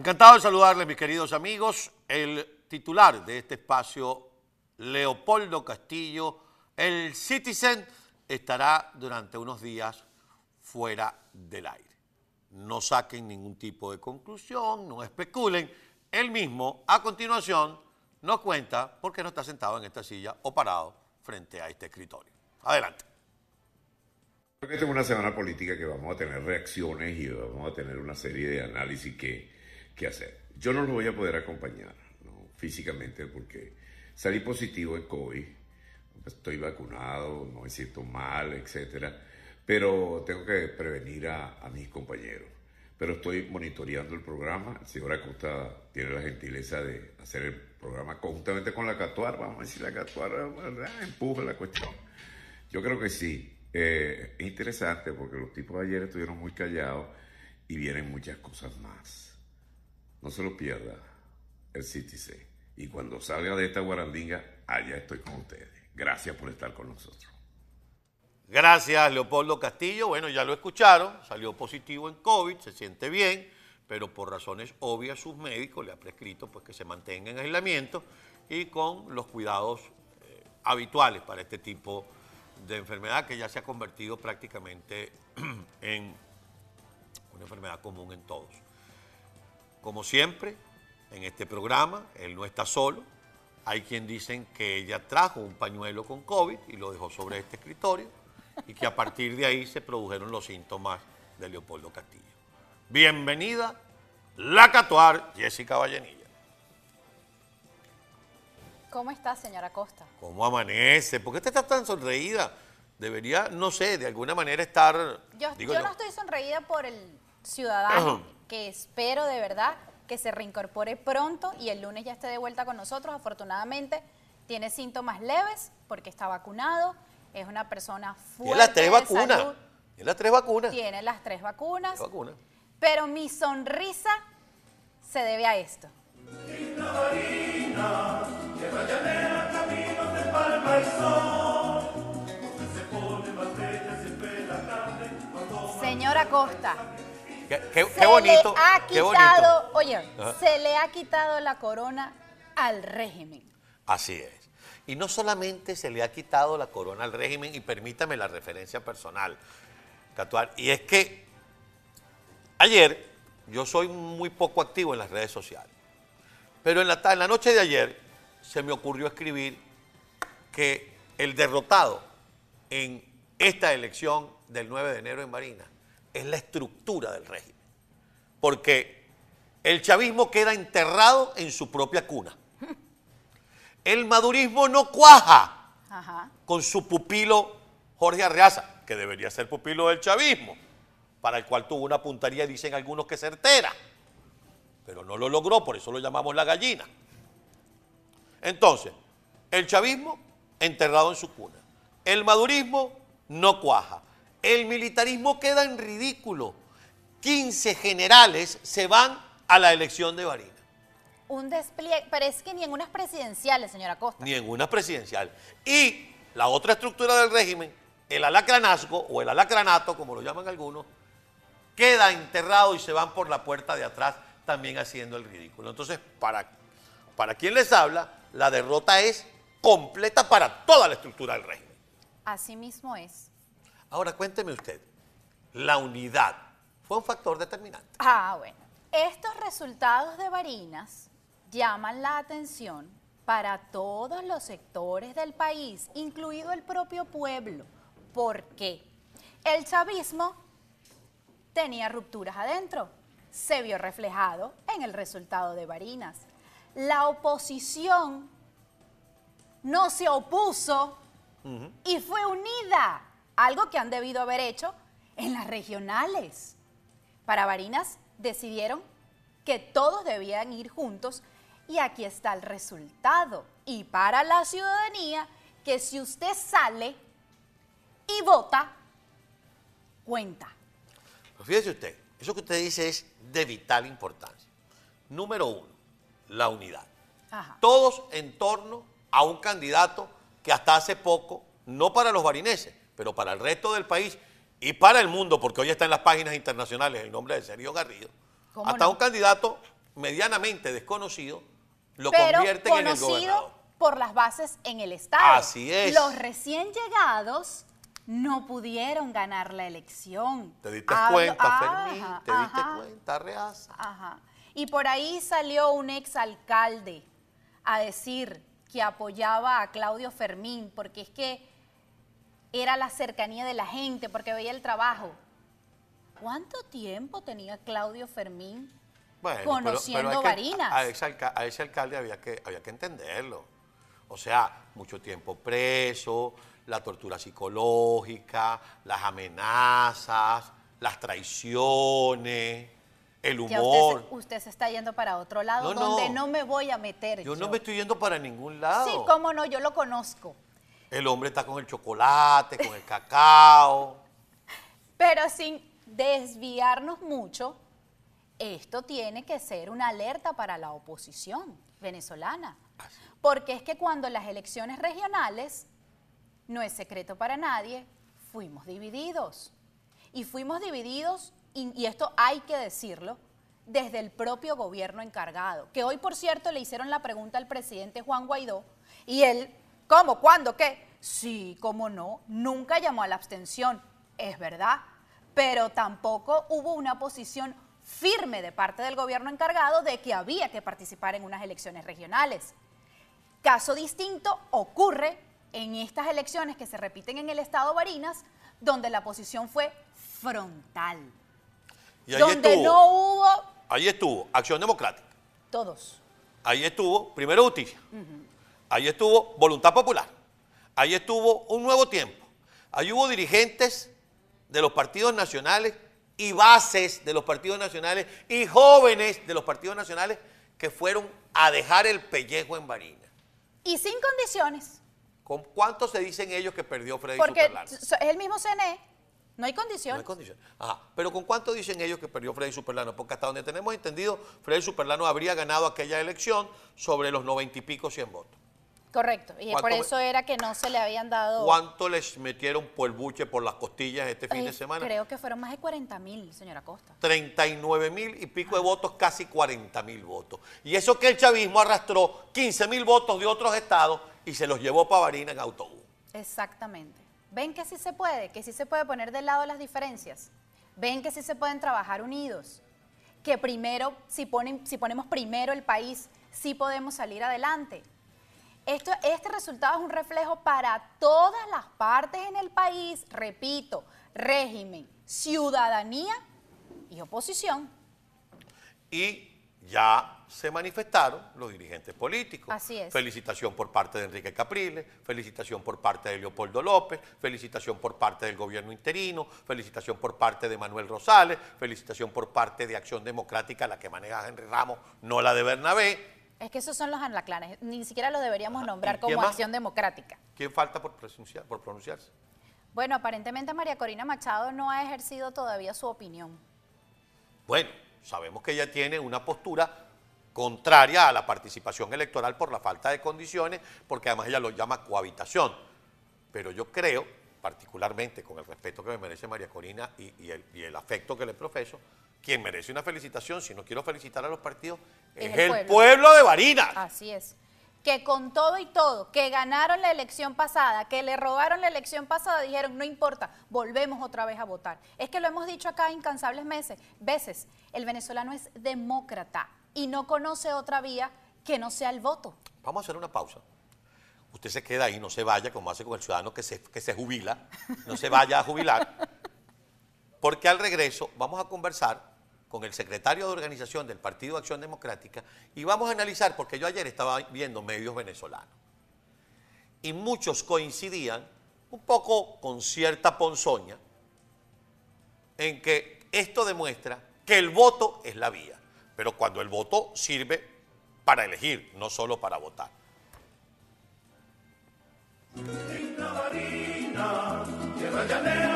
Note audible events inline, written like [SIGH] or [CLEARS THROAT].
Encantado de saludarles, mis queridos amigos. El titular de este espacio, Leopoldo Castillo, el Citizen, estará durante unos días fuera del aire. No saquen ningún tipo de conclusión, no especulen. Él mismo, a continuación, nos cuenta por qué no está sentado en esta silla o parado frente a este escritorio. Adelante. Esta es una semana política que vamos a tener reacciones y vamos a tener una serie de análisis que, hacer. Yo no lo voy a poder acompañar ¿no? físicamente porque salí positivo en COVID, estoy vacunado, no me siento mal, etcétera, pero tengo que prevenir a, a mis compañeros. Pero estoy monitoreando el programa. El señor Acosta tiene la gentileza de hacer el programa conjuntamente con la Catuar. Vamos a decir, la Catuar ¿verdad? empuja la cuestión. Yo creo que sí. Eh, es interesante porque los tipos de ayer estuvieron muy callados y vienen muchas cosas más. No se lo pierda el Citizen. Y cuando salga de esta guarandinga, allá estoy con ustedes. Gracias por estar con nosotros. Gracias, Leopoldo Castillo. Bueno, ya lo escucharon, salió positivo en COVID, se siente bien, pero por razones obvias sus médicos le ha prescrito pues, que se mantenga en aislamiento y con los cuidados eh, habituales para este tipo de enfermedad que ya se ha convertido prácticamente [CLEARS THROAT] en una enfermedad común en todos. Como siempre, en este programa, él no está solo. Hay quien dicen que ella trajo un pañuelo con COVID y lo dejó sobre este escritorio y que a partir de ahí se produjeron los síntomas de Leopoldo Castillo. Bienvenida, la Catuar, Jessica Vallenilla. ¿Cómo está, señora Costa? ¿Cómo amanece? ¿Por qué usted está tan sonreída? Debería, no sé, de alguna manera estar... Yo, digo yo no estoy sonreída por el ciudadano que espero de verdad que se reincorpore pronto y el lunes ya esté de vuelta con nosotros. Afortunadamente tiene síntomas leves porque está vacunado, es una persona fuerte Tiene las tres de vacunas. salud, Tiene las tres vacunas. tiene las tres vacunas, Tres vacunas. pero mi sonrisa se debe a esto. Señora Costa, Qué, qué- se qué bonito. le ha bonito. quitado, oye, Ajá. se le ha quitado la corona al régimen. Así es. Y no solamente se le ha quitado la corona al régimen, y permítame la referencia personal, Catuar, y es que ayer yo soy muy poco activo en las redes sociales, pero en la, en la noche de ayer se me ocurrió escribir que el derrotado en esta elección del 9 de enero en Barinas es la estructura del régimen, porque el chavismo queda enterrado en su propia cuna. El madurismo no cuaja Ajá. con su pupilo Jorge Arreaza, que debería ser pupilo del chavismo, para el cual tuvo una puntería, dicen algunos que certera, pero no lo logró, por eso lo llamamos la gallina. Entonces, el chavismo enterrado en su cuna, el madurismo no cuaja, el militarismo queda en ridículo, 15 generales se van a la elección de Barinas. Un despliegue, pero es que ni en unas presidenciales, señora Costa. ni en una presidencial. Y la otra estructura del régimen, el alacranazgo o el alacranato, como lo llaman algunos, queda enterrado y se van por la puerta de atrás también haciendo el ridículo. Entonces, para, para quien les habla, la derrota es completa para toda la estructura del régimen. Así mismo es. Ahora cuénteme usted, la unidad fue un factor determinante. Ah, bueno. Estos resultados de Barinas llaman la atención para todos los sectores del país, incluido el propio pueblo. ¿Por qué? El chavismo tenía rupturas adentro. Se vio reflejado en el resultado de Barinas. La oposición no se opuso y fue unida, algo que han debido haber hecho en las regionales. Para Barinas decidieron que todos debían ir juntos y aquí está el resultado. Y para la ciudadanía, que si usted sale y vota, cuenta. Fíjese usted, eso que usted dice es de vital importancia. Número uno, la unidad. Ajá. Todos en torno a un candidato que hasta hace poco, no para los barineses, pero para el resto del país y para el mundo, porque hoy está en las páginas internacionales el nombre de Sergio Garrido, ¿Cómo hasta no? un candidato medianamente desconocido lo pero convierten en el conocido gobernador. por las bases en el Estado. Así es. Los recién llegados no pudieron ganar la elección. ¿Te diste Hablo- cuenta, Ajá, Fermín? ¿Te diste cuenta, Reaza? Ajá. Y por ahí salió un exalcalde a decir que apoyaba a Claudio Fermín, porque es que era la cercanía de la gente, porque veía el trabajo. ¿Cuánto tiempo tenía Claudio Fermín Bueno, conociendo pero Barinas? A, a ese alca- a ese alcalde había que, había que entenderlo. O sea, mucho tiempo preso, la tortura psicológica, las amenazas, las traiciones, el humor. usted, se- usted se está yendo para otro lado, No, donde no. no me voy a meter. Yo no me estoy yendo para ningún lado. Sí, cómo no, yo lo conozco. El hombre está con el chocolate, con el cacao. Pero sin desviarnos mucho, esto tiene que ser una alerta para la oposición venezolana. Porque es que cuando las elecciones regionales, no es secreto para nadie, fuimos divididos. Y fuimos divididos, y, esto hay que decirlo, desde el propio gobierno encargado, que hoy, por cierto, le hicieron la pregunta al presidente Juan Guaidó, y él, ¿cómo? ¿Cuándo? ¿Qué? Sí, cómo no, nunca llamó a la abstención, es verdad, pero tampoco hubo una posición firme de parte del gobierno encargado de que había que participar en unas elecciones regionales. Caso distinto ocurre en estas elecciones que se repiten en el estado Barinas, donde la posición fue frontal, Y ahí donde estuvo, no hubo ahí estuvo Acción Democrática, todos. ahí estuvo Primero Justicia, ahí estuvo Voluntad Popular, ahí estuvo Un Nuevo Tiempo, ahí hubo dirigentes de los partidos nacionales y bases de los partidos nacionales y jóvenes de los partidos nacionales que fueron a dejar el pellejo en Barinas. Y sin condiciones, ¿Con cuánto se dicen ellos que perdió Freddy porque Superlano? es el mismo CNE, no hay No condiciones. hay condiciones. Ajá. Pero ¿con cuánto dicen ellos que perdió Freddy Superlano? Porque hasta donde tenemos entendido, Freddy Superlano habría ganado aquella elección sobre los noventa y pico, cien votos. Correcto, y ¿Cuánto por eso era que no se le habían dado... ¿Cuánto les metieron por el buche por las costillas este fin Ay, de semana? Creo que fueron más de 40 mil, señora Costa. 39 mil y pico de votos, casi 40 mil votos. Y eso que el chavismo arrastró 15 mil votos de otros estados y se los llevó para Barina en autobús. Exactamente. Ven que sí se puede, que sí se puede poner de lado las diferencias. Ven que sí se pueden trabajar unidos. Que primero, si, ponen, si ponemos primero el país, sí podemos salir adelante. Esto, este resultado es un reflejo para todas las partes en el país, repito, régimen, ciudadanía y oposición. y ya se manifestaron los dirigentes políticos. Así es. Felicitación por parte de Enrique Capriles, felicitación por parte de Leopoldo López, felicitación por parte del gobierno interino, felicitación por parte de Manuel Rosales, felicitación por parte de Acción Democrática, la que maneja Henry Ramos, no la de Bernabé. Es que esos son los anlaclanes, ni siquiera los deberíamos nombrar ¿y quién como acción democrática. ¿Quién falta por, pronunciar- por pronunciarse? Bueno, aparentemente María Corina Machado no ha ejercido todavía su opinión. Bueno, sabemos que ella tiene una postura contraria a la participación electoral por la falta de condiciones, porque además ella lo llama cohabitación. Pero yo creo, particularmente con el respeto que me merece María Corina y, y el, y el afecto que le profeso, quien merece una felicitación, si no quiero felicitar a los partidos, es, Es el pueblo, de Barinas. Así es. Que con todo y todo, que ganaron la elección pasada, que le robaron la elección pasada, dijeron, no importa, volvemos otra vez a votar. Es que lo hemos dicho acá incansables meses, veces, el venezolano es demócrata y no conoce otra vía que no sea el voto. Vamos a hacer una pausa. Usted se queda ahí, no se vaya, como hace con el ciudadano que se, que se jubila, no se vaya a jubilar, porque al regreso vamos a conversar con el secretario de organización del Partido Acción Democrática y vamos a analizar, porque yo ayer estaba viendo medios venezolanos y muchos coincidían, un poco con cierta ponzoña, en que esto demuestra que el voto es la vía, pero cuando el voto sirve para elegir, no solo para votar. Tierra